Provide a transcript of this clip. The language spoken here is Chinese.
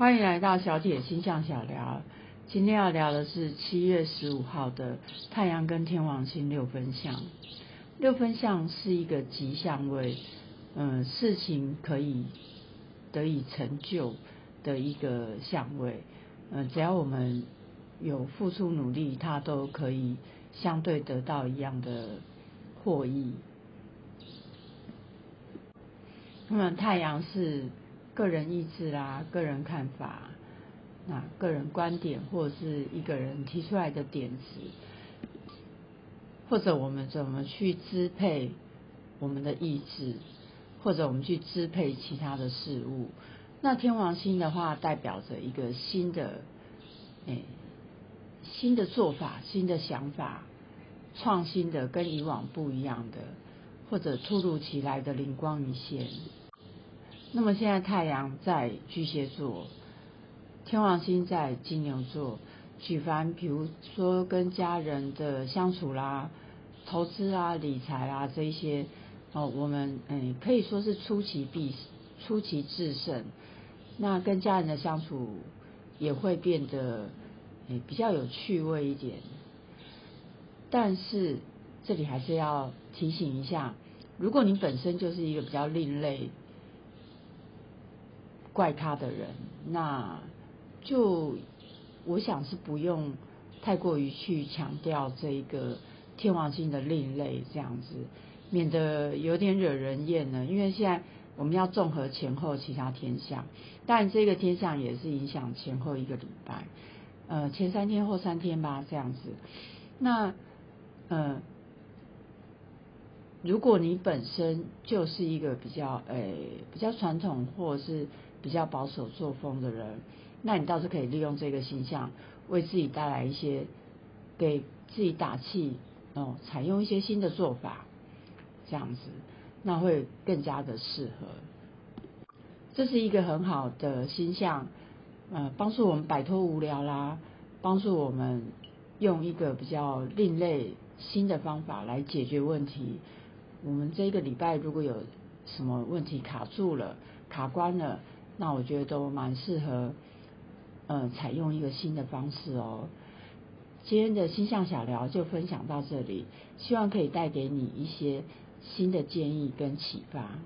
欢迎来到小铁星象小聊。今天要聊的是七月十五号的太阳跟天王星六分相。六分相是一个吉祥位，嗯，事情可以得以成就的一个相位。嗯，只要我们有付出努力，它都可以相对得到一样的获益。那么太阳是个人意志啦，个人看法，那个人观点或者是一个人提出来的点子，或者我们怎么去支配我们的意志，或者我们去支配其他的事物。那天王星的话，代表着一个新的，诶，新的做法、新的想法、创新的、跟以往不一样的，或者突如其来的灵光一现。那么现在太阳在巨蟹座，天王星在金牛座，举凡比如说跟家人的相处啦、投资啊、理财啊这一些，哦，我们嗯可以说是出其必出其制胜。那跟家人的相处也会变得诶比较有趣味一点。但是这里还是要提醒一下，如果你本身就是一个比较另类。怪他的人，那就我想是不用太过于去强调这一个天王星的另类这样子，免得有点惹人厌呢。因为现在我们要综合前后其他天象，但这个天象也是影响前后一个礼拜，呃，前三天后三天吧这样子。那呃，如果你本身就是一个比较诶比较传统或者是比较保守作风的人，那你倒是可以利用这个形象，为自己带来一些，给自己打气哦，采用一些新的做法，这样子，那会更加的适合。这是一个很好的形象，呃，帮助我们摆脱无聊啦，帮助我们用一个比较另类新的方法来解决问题。我们这个礼拜如果有什么问题卡住了、卡关了。那我觉得都蛮适合，呃，采用一个新的方式哦。今天的星象小聊就分享到这里，希望可以带给你一些新的建议跟启发。